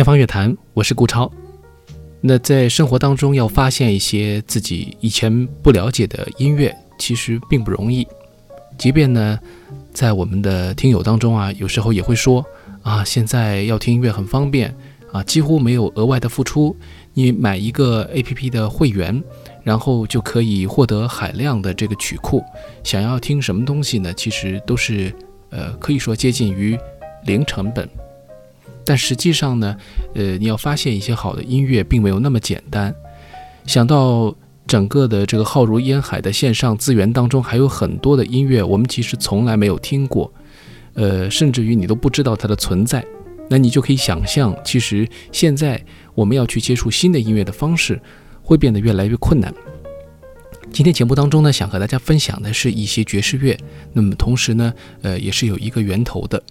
天方乐坛，我是顾超。那在生活当中要发现一些自己以前不了解的音乐，其实并不容易。即便呢，在我们的听友当中啊，有时候也会说啊，现在要听音乐很方便啊，几乎没有额外的付出，你买一个 APP 的会员，然后就可以获得海量的这个曲库。想要听什么东西呢？其实都是呃，可以说接近于零成本。但实际上呢，呃，你要发现一些好的音乐，并没有那么简单。想到整个的这个浩如烟海的线上资源当中，还有很多的音乐，我们其实从来没有听过，呃，甚至于你都不知道它的存在。那你就可以想象，其实现在我们要去接触新的音乐的方式，会变得越来越困难。今天节目当中呢，想和大家分享的是一些爵士乐，那么同时呢，呃，也是有一个源头的。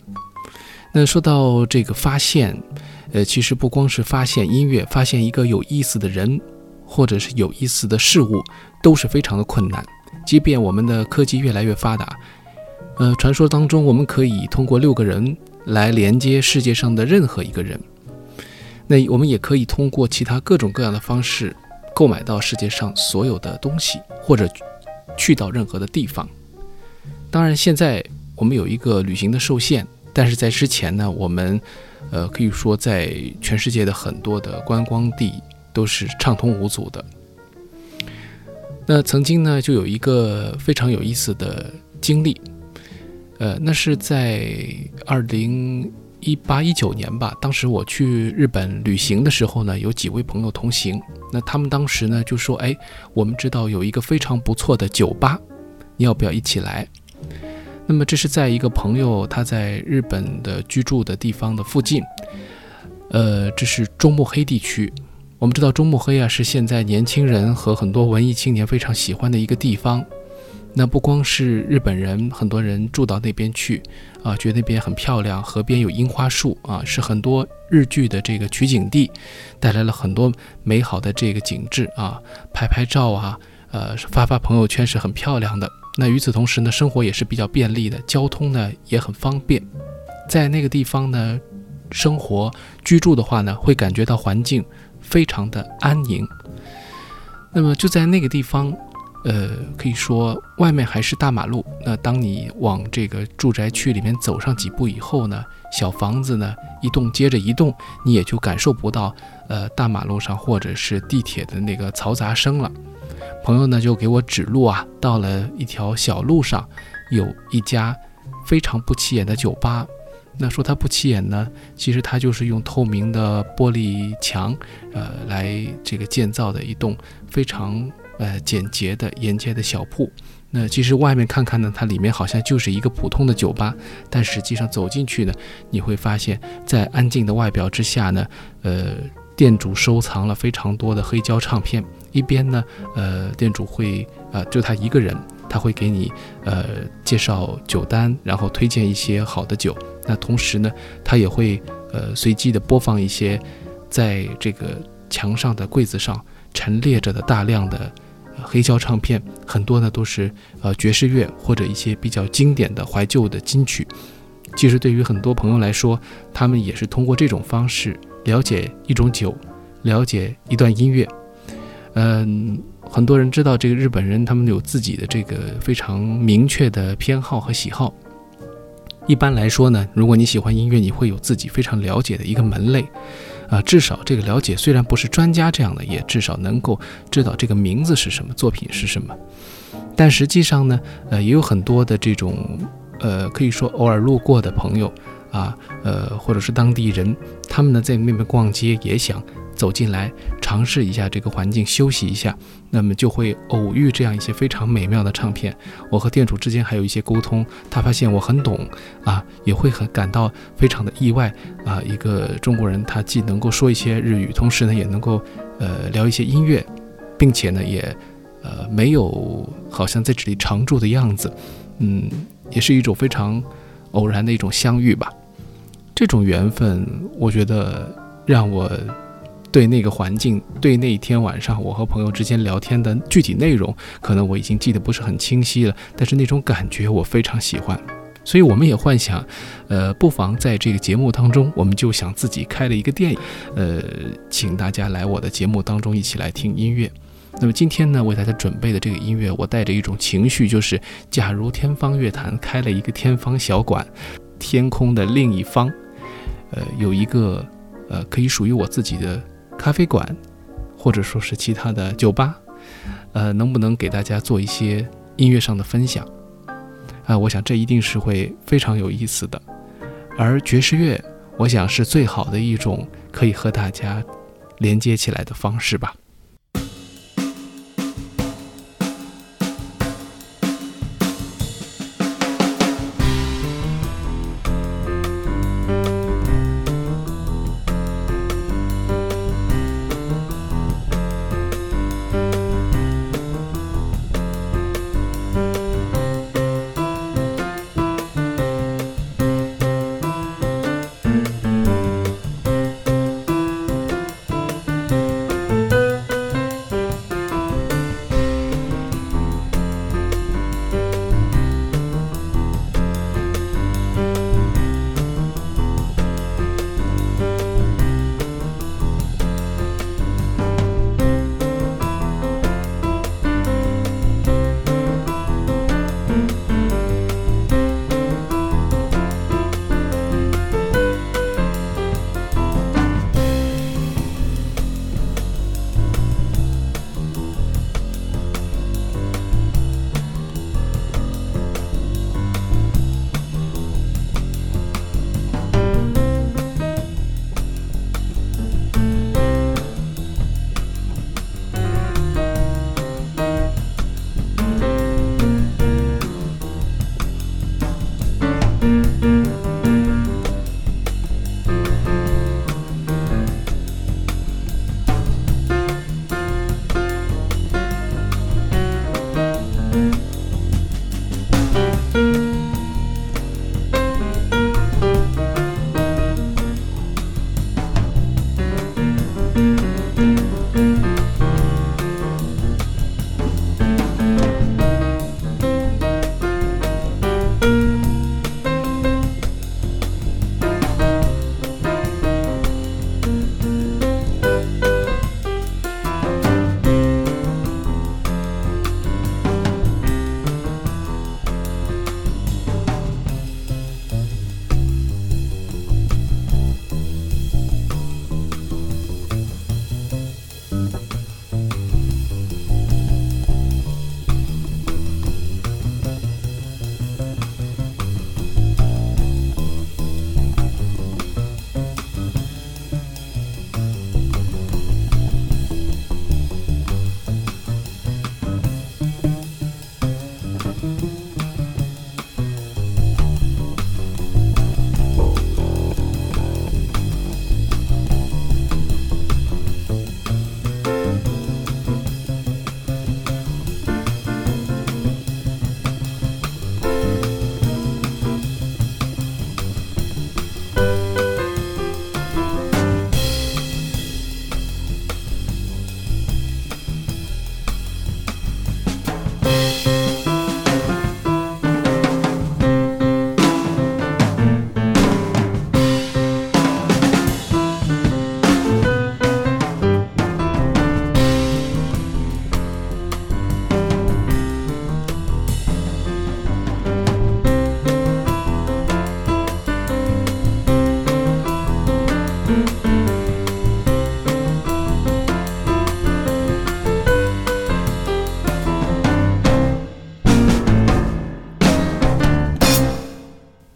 那说到这个发现，呃，其实不光是发现音乐，发现一个有意思的人，或者是有意思的事物，都是非常的困难。即便我们的科技越来越发达，呃，传说当中我们可以通过六个人来连接世界上的任何一个人，那我们也可以通过其他各种各样的方式购买到世界上所有的东西，或者去到任何的地方。当然，现在我们有一个旅行的受限。但是在之前呢，我们，呃，可以说在全世界的很多的观光地都是畅通无阻的。那曾经呢，就有一个非常有意思的经历，呃，那是在二零一八一九年吧。当时我去日本旅行的时候呢，有几位朋友同行。那他们当时呢就说：“哎，我们知道有一个非常不错的酒吧，你要不要一起来？”那么这是在一个朋友他在日本的居住的地方的附近，呃，这是中目黑地区。我们知道中目黑啊是现在年轻人和很多文艺青年非常喜欢的一个地方。那不光是日本人，很多人住到那边去啊，觉得那边很漂亮，河边有樱花树啊，是很多日剧的这个取景地，带来了很多美好的这个景致啊，拍拍照啊，呃，发发朋友圈是很漂亮的。那与此同时呢，生活也是比较便利的，交通呢也很方便，在那个地方呢，生活居住的话呢，会感觉到环境非常的安宁。那么就在那个地方，呃，可以说外面还是大马路。那当你往这个住宅区里面走上几步以后呢，小房子呢一栋接着一栋，你也就感受不到呃大马路上或者是地铁的那个嘈杂声了。朋友呢就给我指路啊，到了一条小路上，有一家非常不起眼的酒吧。那说它不起眼呢，其实它就是用透明的玻璃墙，呃，来这个建造的一栋非常呃简洁的沿街的小铺。那其实外面看看呢，它里面好像就是一个普通的酒吧，但实际上走进去呢，你会发现在安静的外表之下呢，呃。店主收藏了非常多的黑胶唱片，一边呢，呃，店主会，呃，就他一个人，他会给你，呃，介绍酒单，然后推荐一些好的酒。那同时呢，他也会，呃，随机的播放一些，在这个墙上的柜子上陈列着的大量的黑胶唱片，很多呢都是，呃，爵士乐或者一些比较经典的怀旧的金曲。其实对于很多朋友来说，他们也是通过这种方式。了解一种酒，了解一段音乐，嗯，很多人知道这个日本人，他们有自己的这个非常明确的偏好和喜好。一般来说呢，如果你喜欢音乐，你会有自己非常了解的一个门类，啊，至少这个了解虽然不是专家这样的，也至少能够知道这个名字是什么，作品是什么。但实际上呢，呃，也有很多的这种，呃，可以说偶尔路过的朋友。啊，呃，或者是当地人，他们呢在那边逛街，也想走进来尝试一下这个环境，休息一下，那么就会偶遇这样一些非常美妙的唱片。我和店主之间还有一些沟通，他发现我很懂啊，也会很感到非常的意外啊。一个中国人，他既能够说一些日语，同时呢也能够呃聊一些音乐，并且呢也呃没有好像在这里常住的样子，嗯，也是一种非常偶然的一种相遇吧。这种缘分，我觉得让我对那个环境，对那一天晚上我和朋友之间聊天的具体内容，可能我已经记得不是很清晰了。但是那种感觉我非常喜欢，所以我们也幻想，呃，不妨在这个节目当中，我们就想自己开了一个电影，呃，请大家来我的节目当中一起来听音乐。那么今天呢，为大家准备的这个音乐，我带着一种情绪，就是假如天方乐坛开了一个天方小馆，天空的另一方，呃，有一个呃可以属于我自己的咖啡馆，或者说是其他的酒吧，呃，能不能给大家做一些音乐上的分享？啊，我想这一定是会非常有意思的，而爵士乐，我想是最好的一种可以和大家连接起来的方式吧。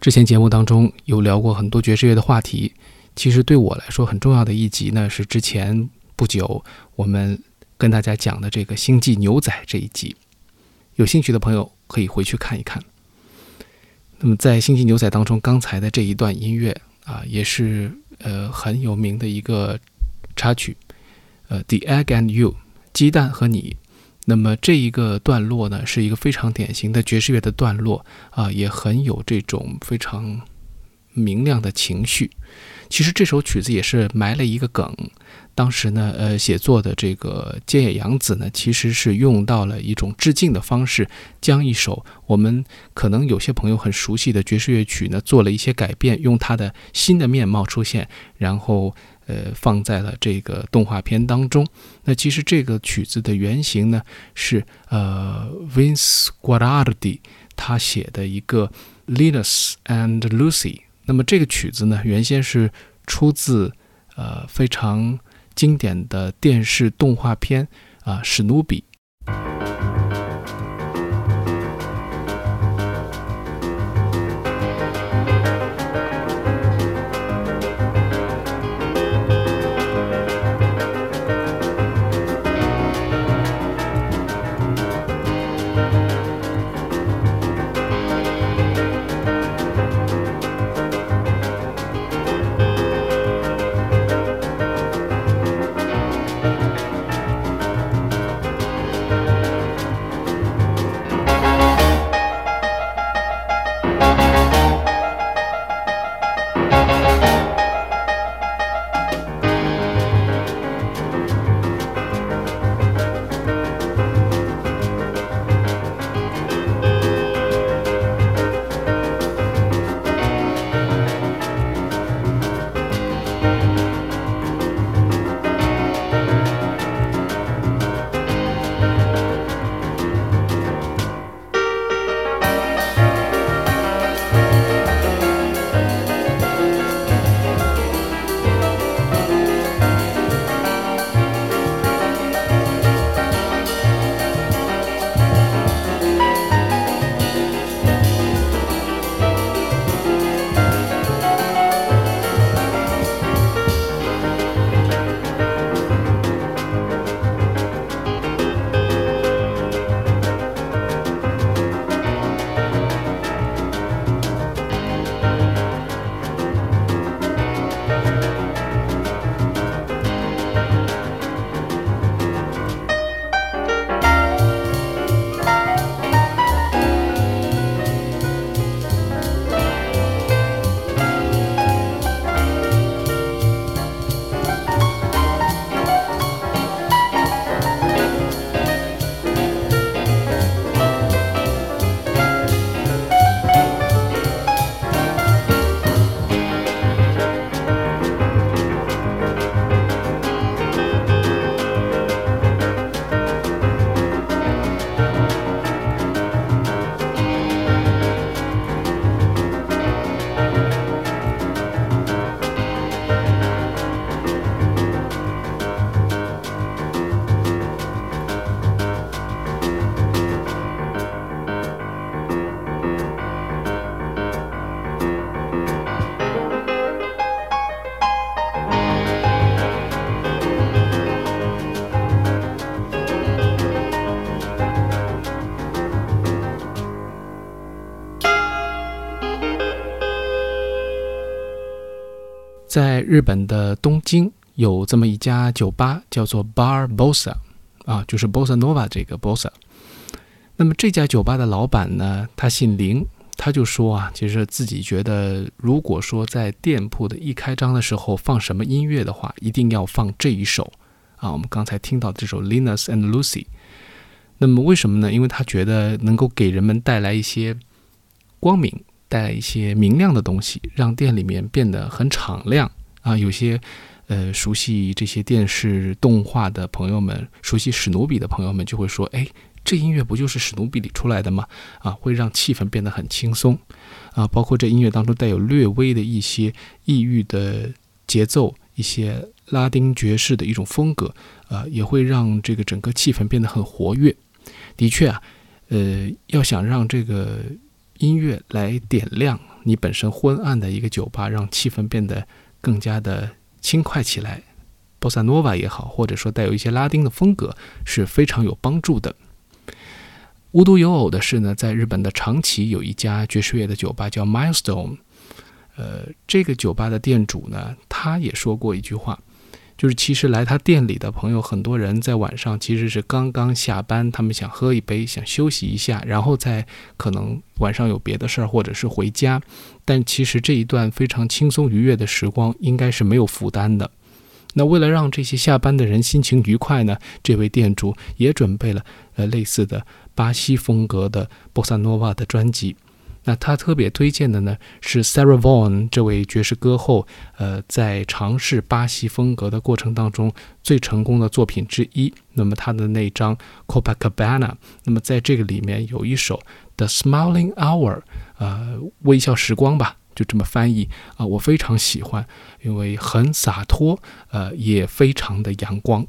之前节目当中有聊过很多爵士乐的话题，其实对我来说很重要的一集呢，是之前不久我们跟大家讲的这个《星际牛仔》这一集。有兴趣的朋友可以回去看一看。那么在《星际牛仔》当中，刚才的这一段音乐啊，也是呃很有名的一个插曲，呃，《The Egg and You》鸡蛋和你。那么这一个段落呢，是一个非常典型的爵士乐的段落啊，也很有这种非常明亮的情绪。其实这首曲子也是埋了一个梗。当时呢，呃，写作的这个菅野洋子呢，其实是用到了一种致敬的方式，将一首我们可能有些朋友很熟悉的爵士乐曲呢，做了一些改变，用它的新的面貌出现，然后呃，放在了这个动画片当中。那其实这个曲子的原型呢，是呃，Vince Guaraldi 他写的一个 Linus and Lucy。那么这个曲子呢，原先是出自呃非常。经典的电视动画片啊，史努比。在日本的东京有这么一家酒吧，叫做 Bar Bossa，啊，就是 Bossa Nova 这个 Bossa。那么这家酒吧的老板呢，他姓林，他就说啊，其实自己觉得，如果说在店铺的一开张的时候放什么音乐的话，一定要放这一首啊，我们刚才听到这首 Linus and Lucy。那么为什么呢？因为他觉得能够给人们带来一些光明。带一些明亮的东西，让店里面变得很敞亮啊！有些呃熟悉这些电视动画的朋友们，熟悉史努比的朋友们就会说：“哎，这音乐不就是史努比里出来的吗？”啊，会让气氛变得很轻松啊！包括这音乐当中带有略微的一些抑郁的节奏，一些拉丁爵士的一种风格啊，也会让这个整个气氛变得很活跃。的确啊，呃，要想让这个。音乐来点亮你本身昏暗的一个酒吧，让气氛变得更加的轻快起来。波萨诺瓦也好，或者说带有一些拉丁的风格，是非常有帮助的。无独有偶的是呢，在日本的长崎有一家爵士乐的酒吧叫 Milestone。呃，这个酒吧的店主呢，他也说过一句话，就是其实来他店里的朋友，很多人在晚上其实是刚刚下班，他们想喝一杯，想休息一下，然后再可能晚上有别的事儿，或者是回家。但其实这一段非常轻松愉悦的时光，应该是没有负担的。那为了让这些下班的人心情愉快呢，这位店主也准备了呃类似的巴西风格的波萨诺瓦的专辑。那他特别推荐的呢是 Sarah Vaughan 这位爵士歌后，呃，在尝试巴西风格的过程当中最成功的作品之一。那么他的那张 Copacabana，那么在这个里面有一首 The Smiling Hour，呃，微笑时光吧，就这么翻译啊，我非常喜欢，因为很洒脱，呃，也非常的阳光。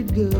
good.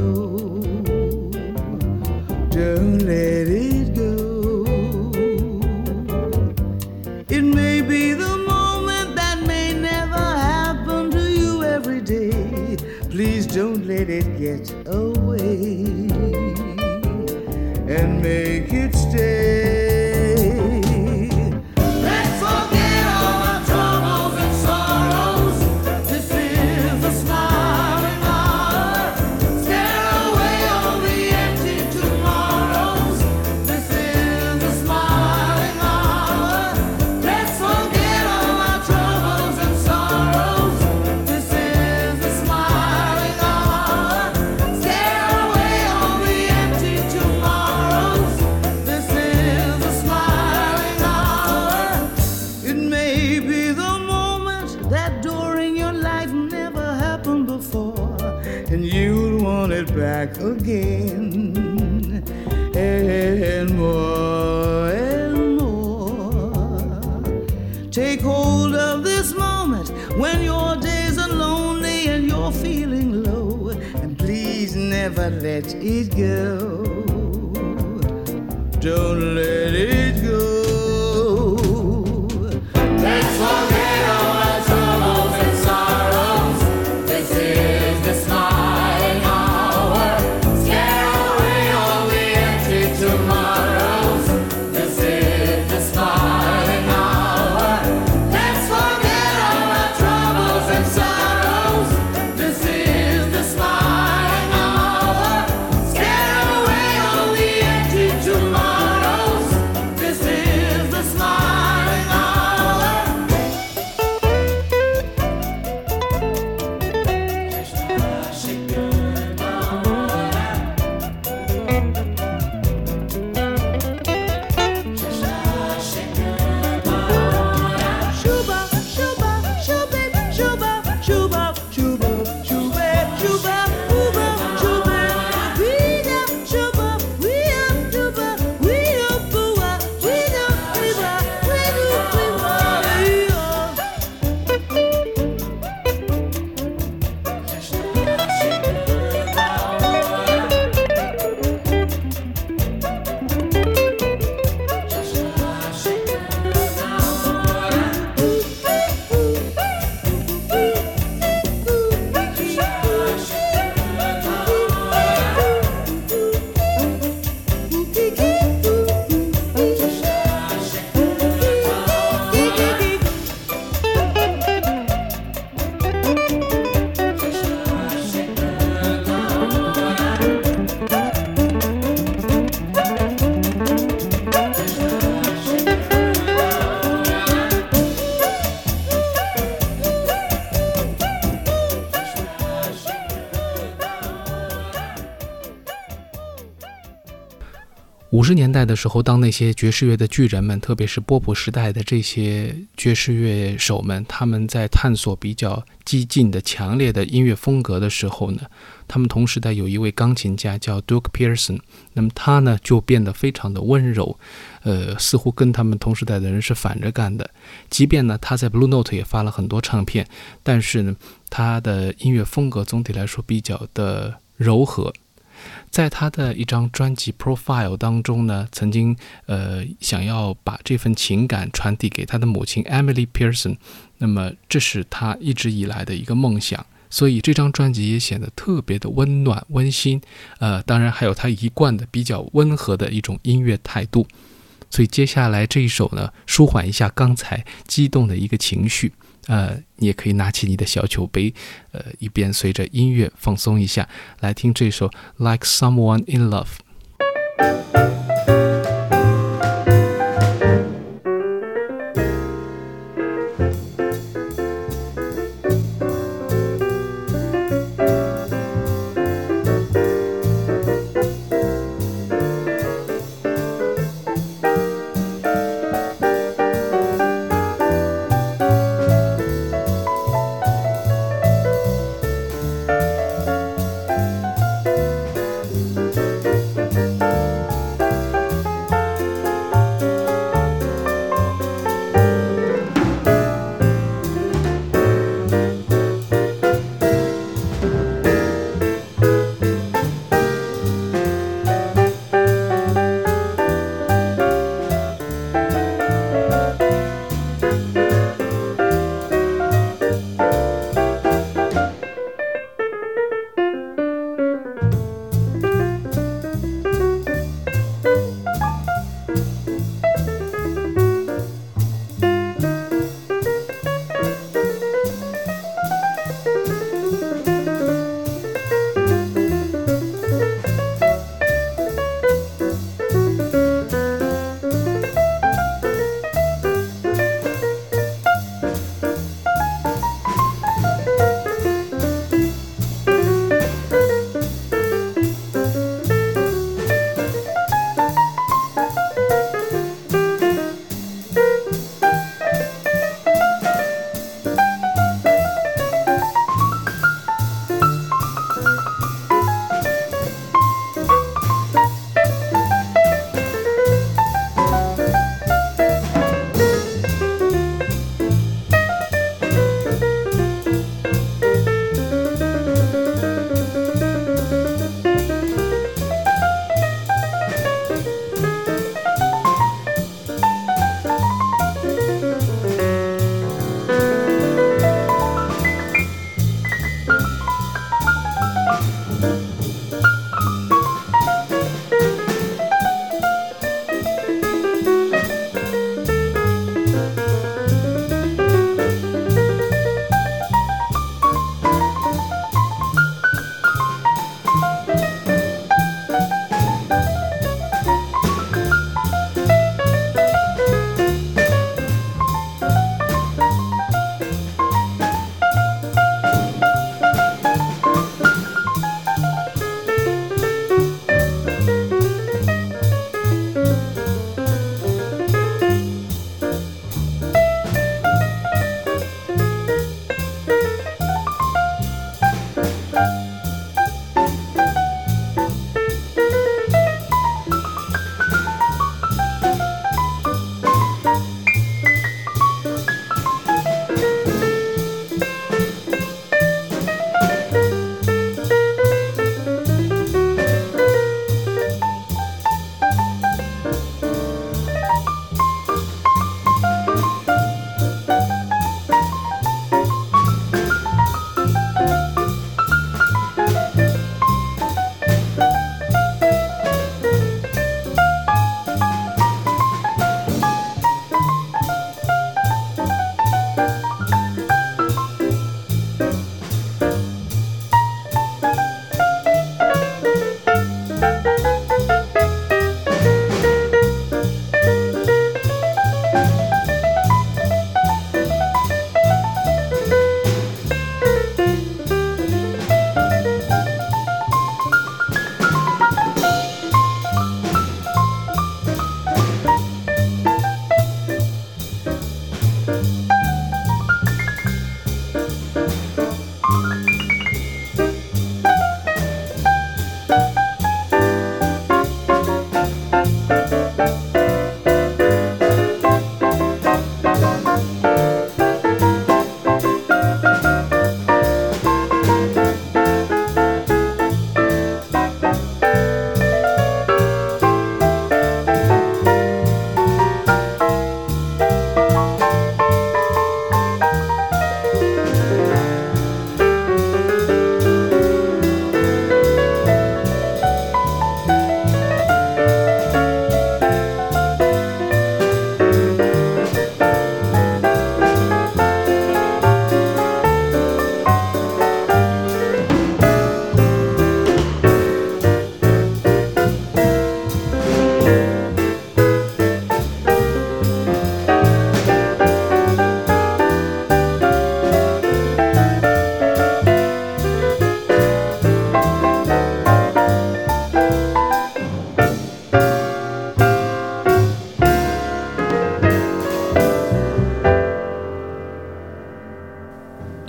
Take hold of this moment when your days are lonely and you're feeling low. And please never let it go. Don't let it go. 五十年代的时候，当那些爵士乐的巨人们，特别是波普时代的这些爵士乐手们，他们在探索比较激进的、强烈的音乐风格的时候呢，他们同时代有一位钢琴家叫 Duke Pearson，那么他呢就变得非常的温柔，呃，似乎跟他们同时代的人是反着干的。即便呢他在 Blue Note 也发了很多唱片，但是呢他的音乐风格总体来说比较的柔和。在他的一张专辑《Profile》当中呢，曾经呃想要把这份情感传递给他的母亲 Emily Pearson，那么这是他一直以来的一个梦想，所以这张专辑也显得特别的温暖温馨。呃，当然还有他一贯的比较温和的一种音乐态度。所以接下来这一首呢，舒缓一下刚才激动的一个情绪。呃，你也可以拿起你的小酒杯，呃，一边随着音乐放松一下，来听这首《Like Someone in Love》。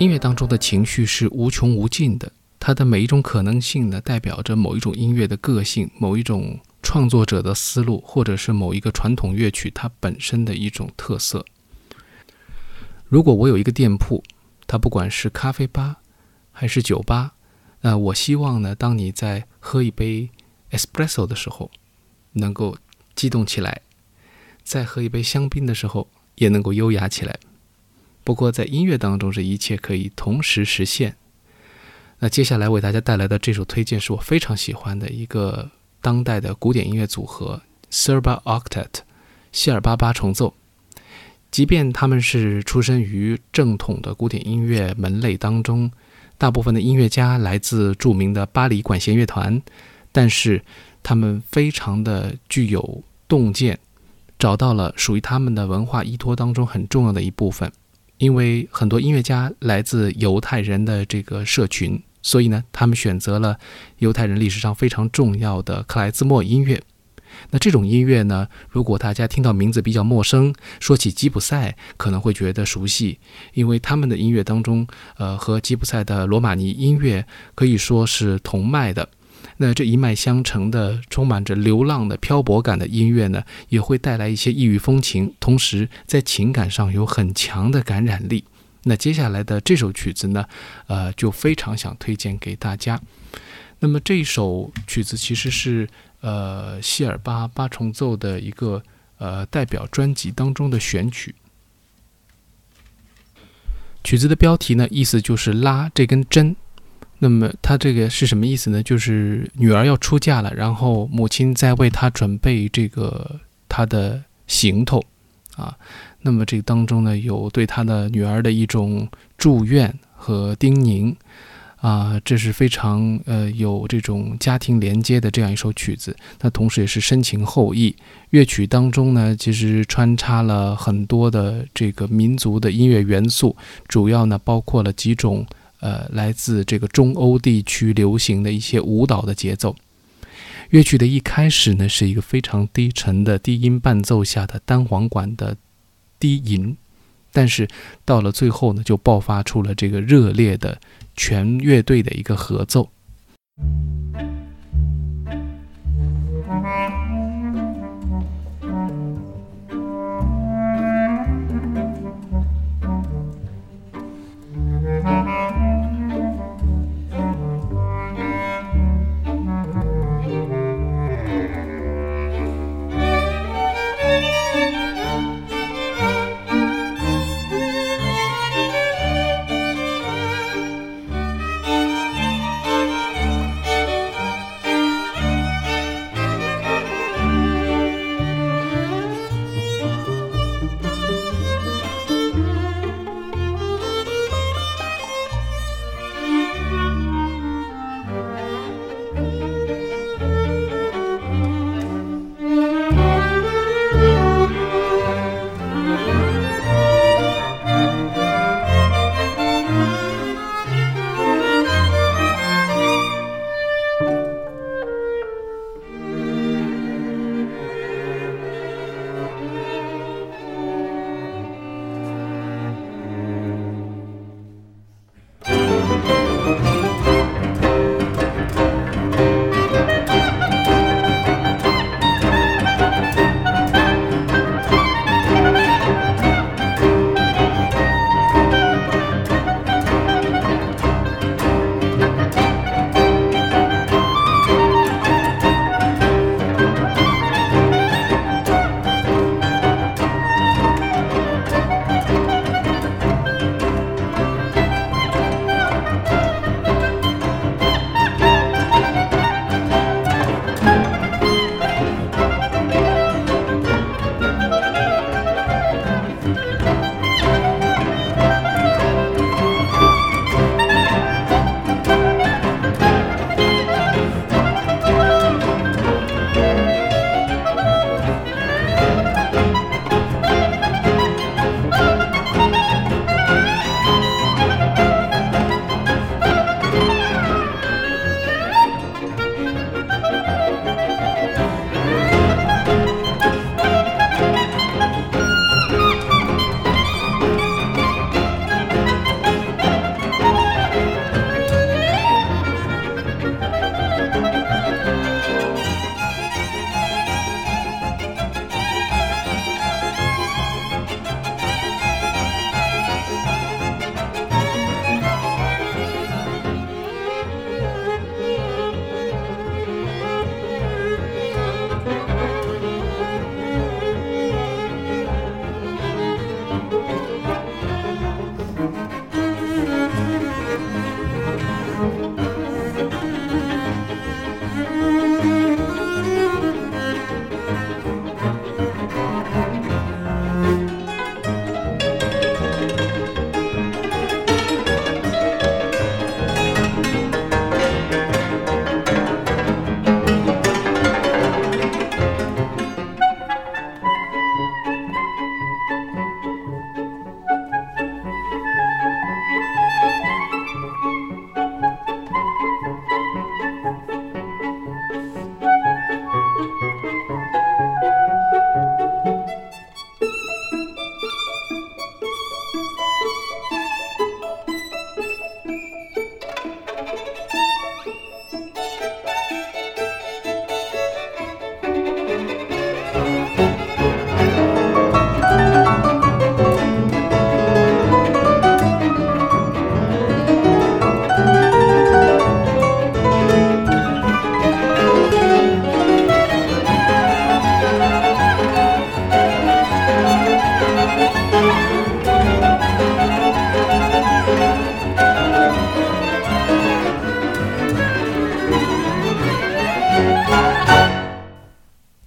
音乐当中的情绪是无穷无尽的，它的每一种可能性呢，代表着某一种音乐的个性，某一种创作者的思路，或者是某一个传统乐曲它本身的一种特色。如果我有一个店铺，它不管是咖啡吧还是酒吧，那我希望呢，当你在喝一杯 espresso 的时候，能够激动起来；在喝一杯香槟的时候，也能够优雅起来。不过，在音乐当中，这一切可以同时实现。那接下来为大家带来的这首推荐，是我非常喜欢的一个当代的古典音乐组合 ——Serba Octet（ 希尔巴八重奏）。即便他们是出身于正统的古典音乐门类当中，大部分的音乐家来自著名的巴黎管弦乐团，但是他们非常的具有洞见，找到了属于他们的文化依托当中很重要的一部分。因为很多音乐家来自犹太人的这个社群，所以呢，他们选择了犹太人历史上非常重要的克莱兹莫音乐。那这种音乐呢，如果大家听到名字比较陌生，说起吉普赛可能会觉得熟悉，因为他们的音乐当中，呃，和吉普赛的罗马尼音乐可以说是同脉的。那这一脉相承的、充满着流浪的漂泊感的音乐呢，也会带来一些异域风情，同时在情感上有很强的感染力。那接下来的这首曲子呢，呃，就非常想推荐给大家。那么这首曲子其实是呃希尔巴八重奏的一个呃代表专辑当中的选曲。曲子的标题呢，意思就是拉这根针。那么他这个是什么意思呢？就是女儿要出嫁了，然后母亲在为她准备这个她的行头啊。那么这个当中呢，有对他的女儿的一种祝愿和叮咛啊，这是非常呃有这种家庭连接的这样一首曲子。那同时也是深情厚意。乐曲当中呢，其实穿插了很多的这个民族的音乐元素，主要呢包括了几种。呃，来自这个中欧地区流行的一些舞蹈的节奏。乐曲的一开始呢，是一个非常低沉的低音伴奏下的单簧管的低吟，但是到了最后呢，就爆发出了这个热烈的全乐队的一个合奏。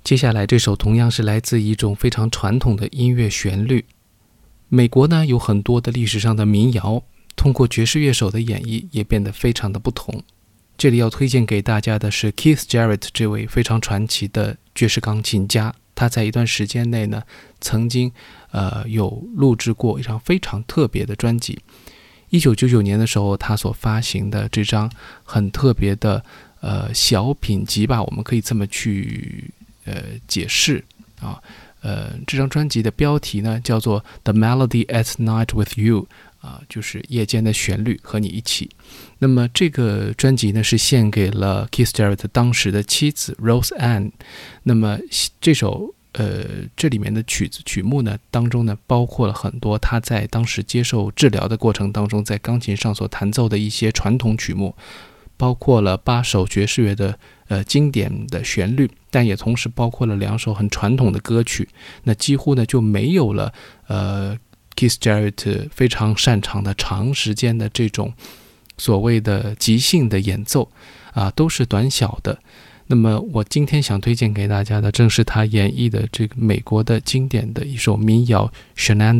接下来这首同样是来自一种非常传统的音乐旋律。美国呢有很多的历史上的民谣，通过爵士乐手的演绎也变得非常的不同。这里要推荐给大家的是 Keith Jarrett 这位非常传奇的爵士钢琴家。他在一段时间内呢，曾经呃有录制过一张非常特别的专辑。一九九九年的时候，他所发行的这张很特别的呃小品集吧，我们可以这么去。呃，解释啊，呃，这张专辑的标题呢叫做《The Melody at Night with You》，啊，就是夜间的旋律和你一起。那么这个专辑呢是献给了 Keith Jarrett 当时的妻子 Rose Ann。那么这首呃这里面的曲子曲目呢当中呢包括了很多他在当时接受治疗的过程当中在钢琴上所弹奏的一些传统曲目，包括了八首爵士乐的。呃，经典的旋律，但也同时包括了两首很传统的歌曲。那几乎呢就没有了呃，Keith Jarrett 非常擅长的长时间的这种所谓的即兴的演奏啊，都是短小的。那么我今天想推荐给大家的，正是他演绎的这个美国的经典的一首民谣《Shenando》。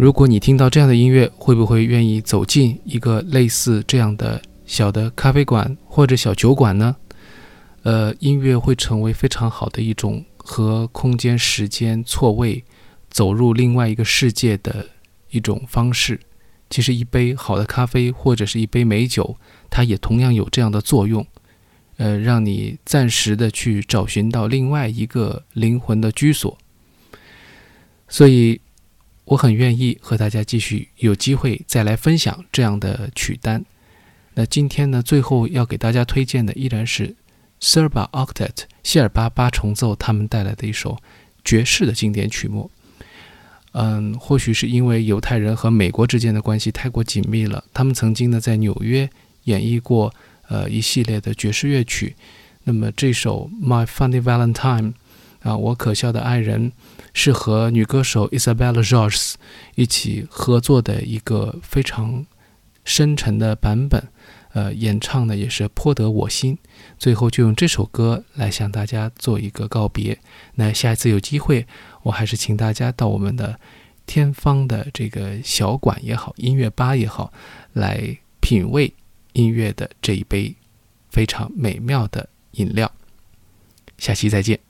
如果你听到这样的音乐，会不会愿意走进一个类似这样的小的咖啡馆或者小酒馆呢？呃，音乐会成为非常好的一种和空间、时间错位、走入另外一个世界的一种方式。其实，一杯好的咖啡或者是一杯美酒，它也同样有这样的作用，呃，让你暂时的去找寻到另外一个灵魂的居所。所以。我很愿意和大家继续有机会再来分享这样的曲单。那今天呢，最后要给大家推荐的依然是 Serba Octet 希尔巴八重奏他们带来的一首爵士的经典曲目。嗯，或许是因为犹太人和美国之间的关系太过紧密了，他们曾经呢在纽约演绎过呃一系列的爵士乐曲。那么这首 My Funny Valentine 啊，我可笑的爱人。是和女歌手 Isabella George 一起合作的一个非常深沉的版本，呃，演唱的也是颇得我心。最后就用这首歌来向大家做一个告别。那下一次有机会，我还是请大家到我们的天方的这个小馆也好，音乐吧也好，来品味音乐的这一杯非常美妙的饮料。下期再见。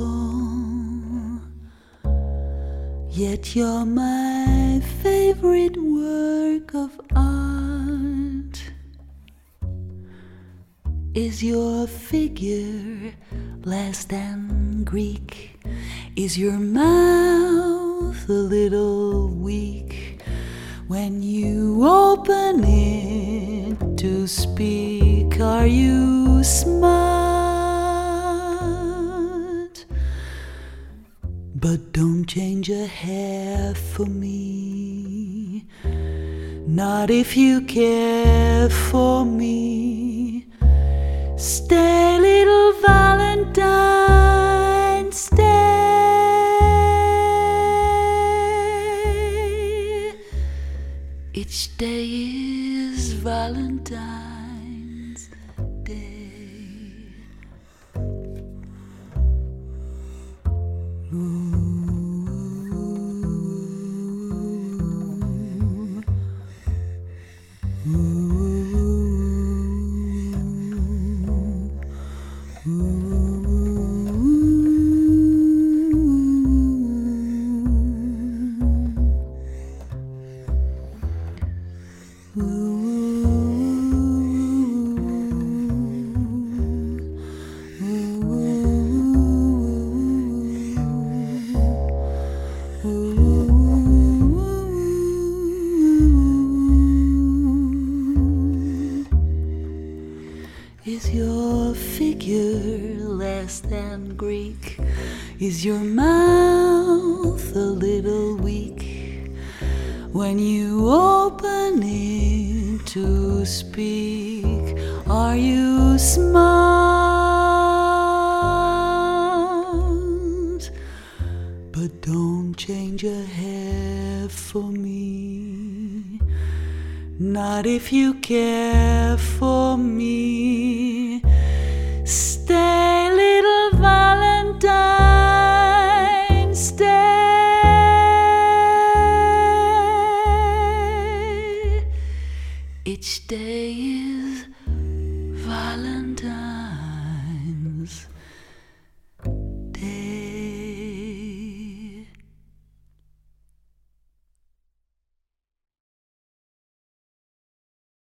Yet you're my favorite work of art. Is your figure less than Greek? Is your mouth a little weak when you open it to speak? Are you smart? Don't hair for me. Not if you care for me.